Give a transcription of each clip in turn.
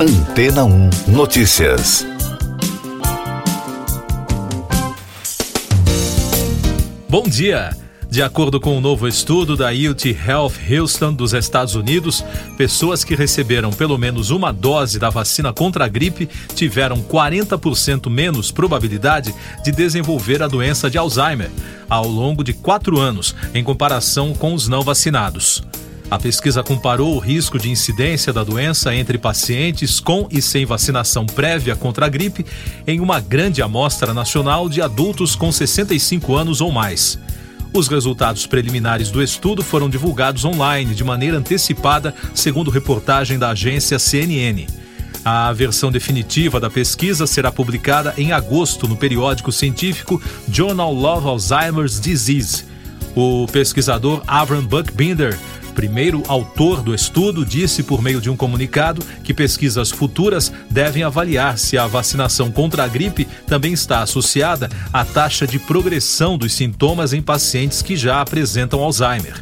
Antena 1 Notícias. Bom dia. De acordo com um novo estudo da UT Health Houston dos Estados Unidos, pessoas que receberam pelo menos uma dose da vacina contra a gripe tiveram 40% menos probabilidade de desenvolver a doença de Alzheimer ao longo de quatro anos, em comparação com os não vacinados. A pesquisa comparou o risco de incidência da doença entre pacientes com e sem vacinação prévia contra a gripe em uma grande amostra nacional de adultos com 65 anos ou mais. Os resultados preliminares do estudo foram divulgados online de maneira antecipada, segundo reportagem da agência CNN. A versão definitiva da pesquisa será publicada em agosto no periódico científico Journal of Alzheimer's Disease. O pesquisador Avram Buckbinder primeiro autor do estudo disse por meio de um comunicado que pesquisas futuras devem avaliar se a vacinação contra a gripe também está associada à taxa de progressão dos sintomas em pacientes que já apresentam Alzheimer.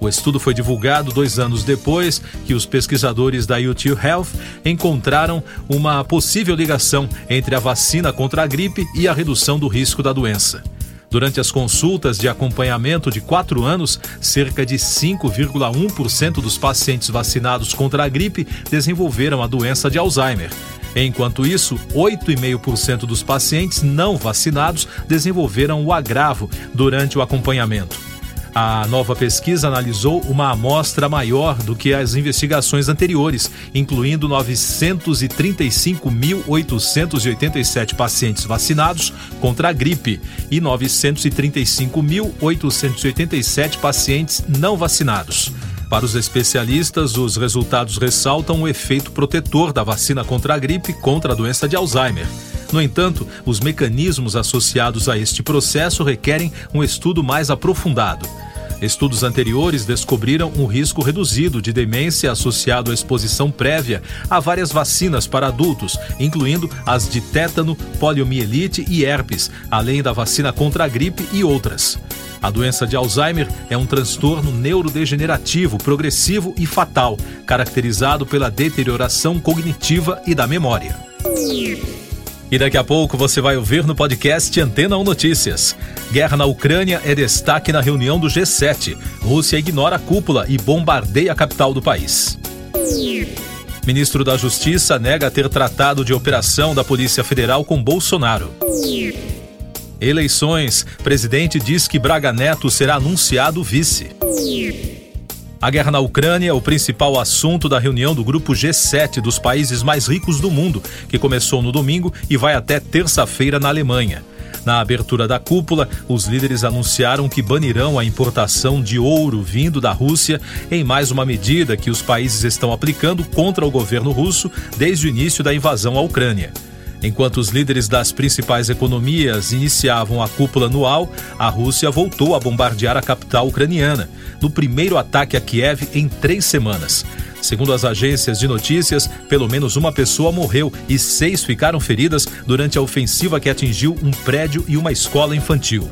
O estudo foi divulgado dois anos depois que os pesquisadores da UT Health encontraram uma possível ligação entre a vacina contra a gripe e a redução do risco da doença. Durante as consultas de acompanhamento de quatro anos, cerca de 5,1% dos pacientes vacinados contra a gripe desenvolveram a doença de Alzheimer. Enquanto isso, 8,5% dos pacientes não vacinados desenvolveram o agravo durante o acompanhamento. A nova pesquisa analisou uma amostra maior do que as investigações anteriores, incluindo 935.887 pacientes vacinados contra a gripe e 935.887 pacientes não vacinados. Para os especialistas, os resultados ressaltam o efeito protetor da vacina contra a gripe contra a doença de Alzheimer. No entanto, os mecanismos associados a este processo requerem um estudo mais aprofundado. Estudos anteriores descobriram um risco reduzido de demência associado à exposição prévia a várias vacinas para adultos, incluindo as de tétano, poliomielite e herpes, além da vacina contra a gripe e outras. A doença de Alzheimer é um transtorno neurodegenerativo, progressivo e fatal, caracterizado pela deterioração cognitiva e da memória. E daqui a pouco você vai ouvir no podcast Antena 1 Notícias. Guerra na Ucrânia é destaque na reunião do G7. Rússia ignora a cúpula e bombardeia a capital do país. Ministro da Justiça nega ter tratado de operação da Polícia Federal com Bolsonaro. Eleições. Presidente diz que Braga Neto será anunciado vice. A guerra na Ucrânia é o principal assunto da reunião do grupo G7 dos países mais ricos do mundo, que começou no domingo e vai até terça-feira na Alemanha. Na abertura da cúpula, os líderes anunciaram que banirão a importação de ouro vindo da Rússia em mais uma medida que os países estão aplicando contra o governo russo desde o início da invasão à Ucrânia. Enquanto os líderes das principais economias iniciavam a cúpula anual, a Rússia voltou a bombardear a capital ucraniana, no primeiro ataque a Kiev em três semanas. Segundo as agências de notícias, pelo menos uma pessoa morreu e seis ficaram feridas durante a ofensiva que atingiu um prédio e uma escola infantil.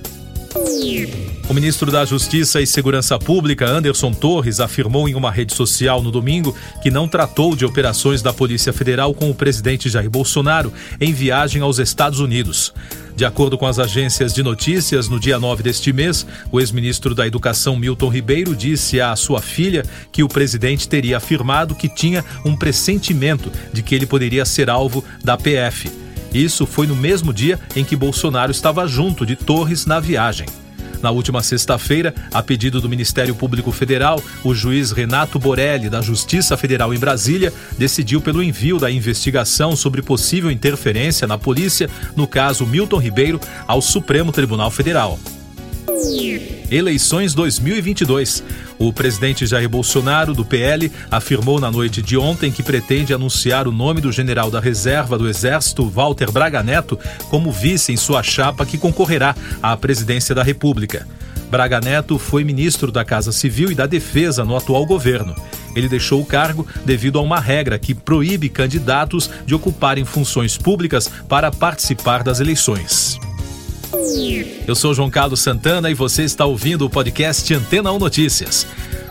O ministro da Justiça e Segurança Pública, Anderson Torres, afirmou em uma rede social no domingo que não tratou de operações da Polícia Federal com o presidente Jair Bolsonaro em viagem aos Estados Unidos. De acordo com as agências de notícias, no dia 9 deste mês, o ex-ministro da Educação Milton Ribeiro disse à sua filha que o presidente teria afirmado que tinha um pressentimento de que ele poderia ser alvo da PF. Isso foi no mesmo dia em que Bolsonaro estava junto de Torres na viagem. Na última sexta-feira, a pedido do Ministério Público Federal, o juiz Renato Borelli, da Justiça Federal em Brasília, decidiu pelo envio da investigação sobre possível interferência na polícia no caso Milton Ribeiro ao Supremo Tribunal Federal. Eleições 2022. O presidente Jair Bolsonaro, do PL, afirmou na noite de ontem que pretende anunciar o nome do general da reserva do Exército, Walter Braga Neto, como vice em sua chapa que concorrerá à presidência da República. Braga Neto foi ministro da Casa Civil e da Defesa no atual governo. Ele deixou o cargo devido a uma regra que proíbe candidatos de ocuparem funções públicas para participar das eleições. Eu sou João Carlos Santana e você está ouvindo o podcast Antena 1 Notícias.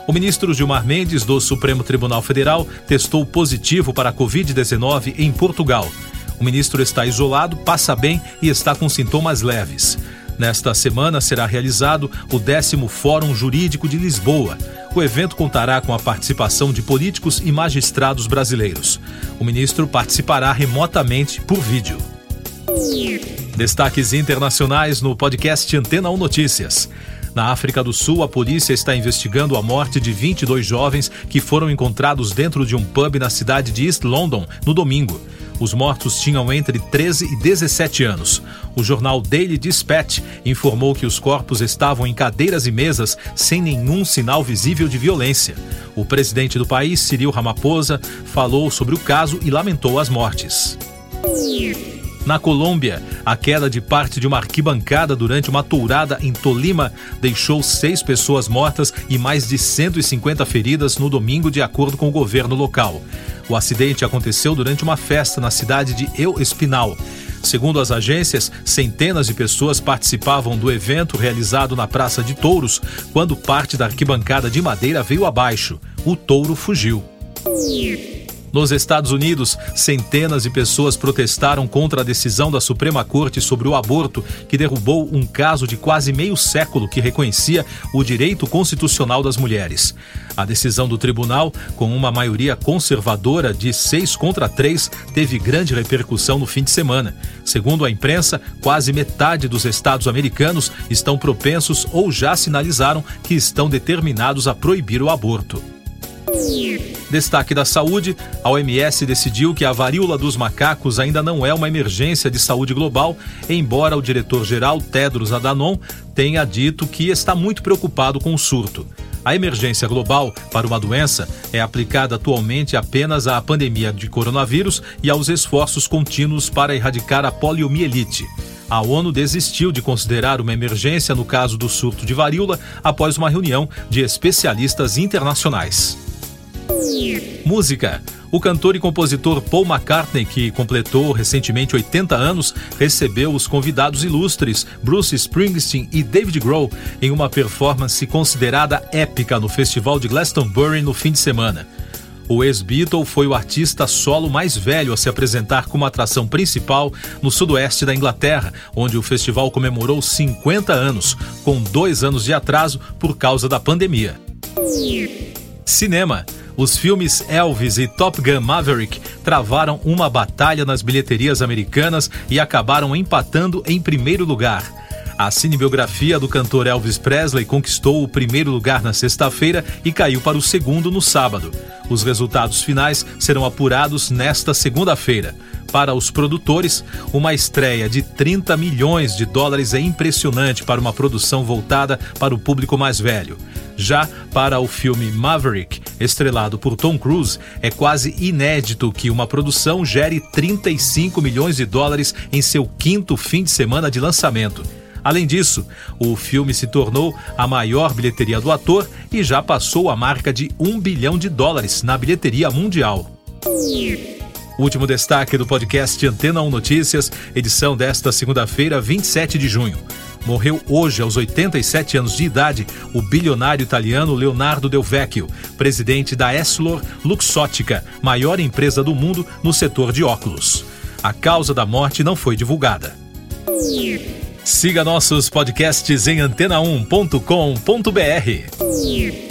O ministro Gilmar Mendes, do Supremo Tribunal Federal, testou positivo para a Covid-19 em Portugal. O ministro está isolado, passa bem e está com sintomas leves. Nesta semana será realizado o décimo Fórum Jurídico de Lisboa. O evento contará com a participação de políticos e magistrados brasileiros. O ministro participará remotamente por vídeo. Destaques internacionais no podcast Antena 1 Notícias. Na África do Sul, a polícia está investigando a morte de 22 jovens que foram encontrados dentro de um pub na cidade de East London no domingo. Os mortos tinham entre 13 e 17 anos. O jornal Daily Dispatch informou que os corpos estavam em cadeiras e mesas sem nenhum sinal visível de violência. O presidente do país, Cyril Ramaphosa, falou sobre o caso e lamentou as mortes. Na Colômbia, a queda de parte de uma arquibancada durante uma tourada em Tolima deixou seis pessoas mortas e mais de 150 feridas no domingo, de acordo com o governo local. O acidente aconteceu durante uma festa na cidade de El Espinal. Segundo as agências, centenas de pessoas participavam do evento realizado na Praça de Touros quando parte da arquibancada de madeira veio abaixo. O touro fugiu. Nos Estados Unidos, centenas de pessoas protestaram contra a decisão da Suprema Corte sobre o aborto, que derrubou um caso de quase meio século que reconhecia o direito constitucional das mulheres. A decisão do tribunal, com uma maioria conservadora de seis contra três, teve grande repercussão no fim de semana. Segundo a imprensa, quase metade dos estados americanos estão propensos ou já sinalizaram que estão determinados a proibir o aborto. Destaque da saúde: a OMS decidiu que a varíola dos macacos ainda não é uma emergência de saúde global, embora o diretor-geral Tedros Adhanom tenha dito que está muito preocupado com o surto. A emergência global para uma doença é aplicada atualmente apenas à pandemia de coronavírus e aos esforços contínuos para erradicar a poliomielite. A ONU desistiu de considerar uma emergência no caso do surto de varíola após uma reunião de especialistas internacionais. Música. O cantor e compositor Paul McCartney, que completou recentemente 80 anos, recebeu os convidados ilustres Bruce Springsteen e David Grohl em uma performance considerada épica no Festival de Glastonbury no fim de semana. O ex-Beatle foi o artista solo mais velho a se apresentar como atração principal no sudoeste da Inglaterra, onde o festival comemorou 50 anos, com dois anos de atraso por causa da pandemia. Cinema. Os filmes Elvis e Top Gun Maverick travaram uma batalha nas bilheterias americanas e acabaram empatando em primeiro lugar. A cinebiografia do cantor Elvis Presley conquistou o primeiro lugar na sexta-feira e caiu para o segundo no sábado. Os resultados finais serão apurados nesta segunda-feira. Para os produtores, uma estreia de 30 milhões de dólares é impressionante para uma produção voltada para o público mais velho. Já para o filme Maverick, estrelado por Tom Cruise, é quase inédito que uma produção gere 35 milhões de dólares em seu quinto fim de semana de lançamento. Além disso, o filme se tornou a maior bilheteria do ator e já passou a marca de um bilhão de dólares na bilheteria mundial. Último destaque do podcast Antena 1 Notícias, edição desta segunda-feira, 27 de junho. Morreu hoje, aos 87 anos de idade, o bilionário italiano Leonardo Del Vecchio, presidente da Essilor Luxottica, maior empresa do mundo no setor de óculos. A causa da morte não foi divulgada. Siga nossos podcasts em antena1.com.br.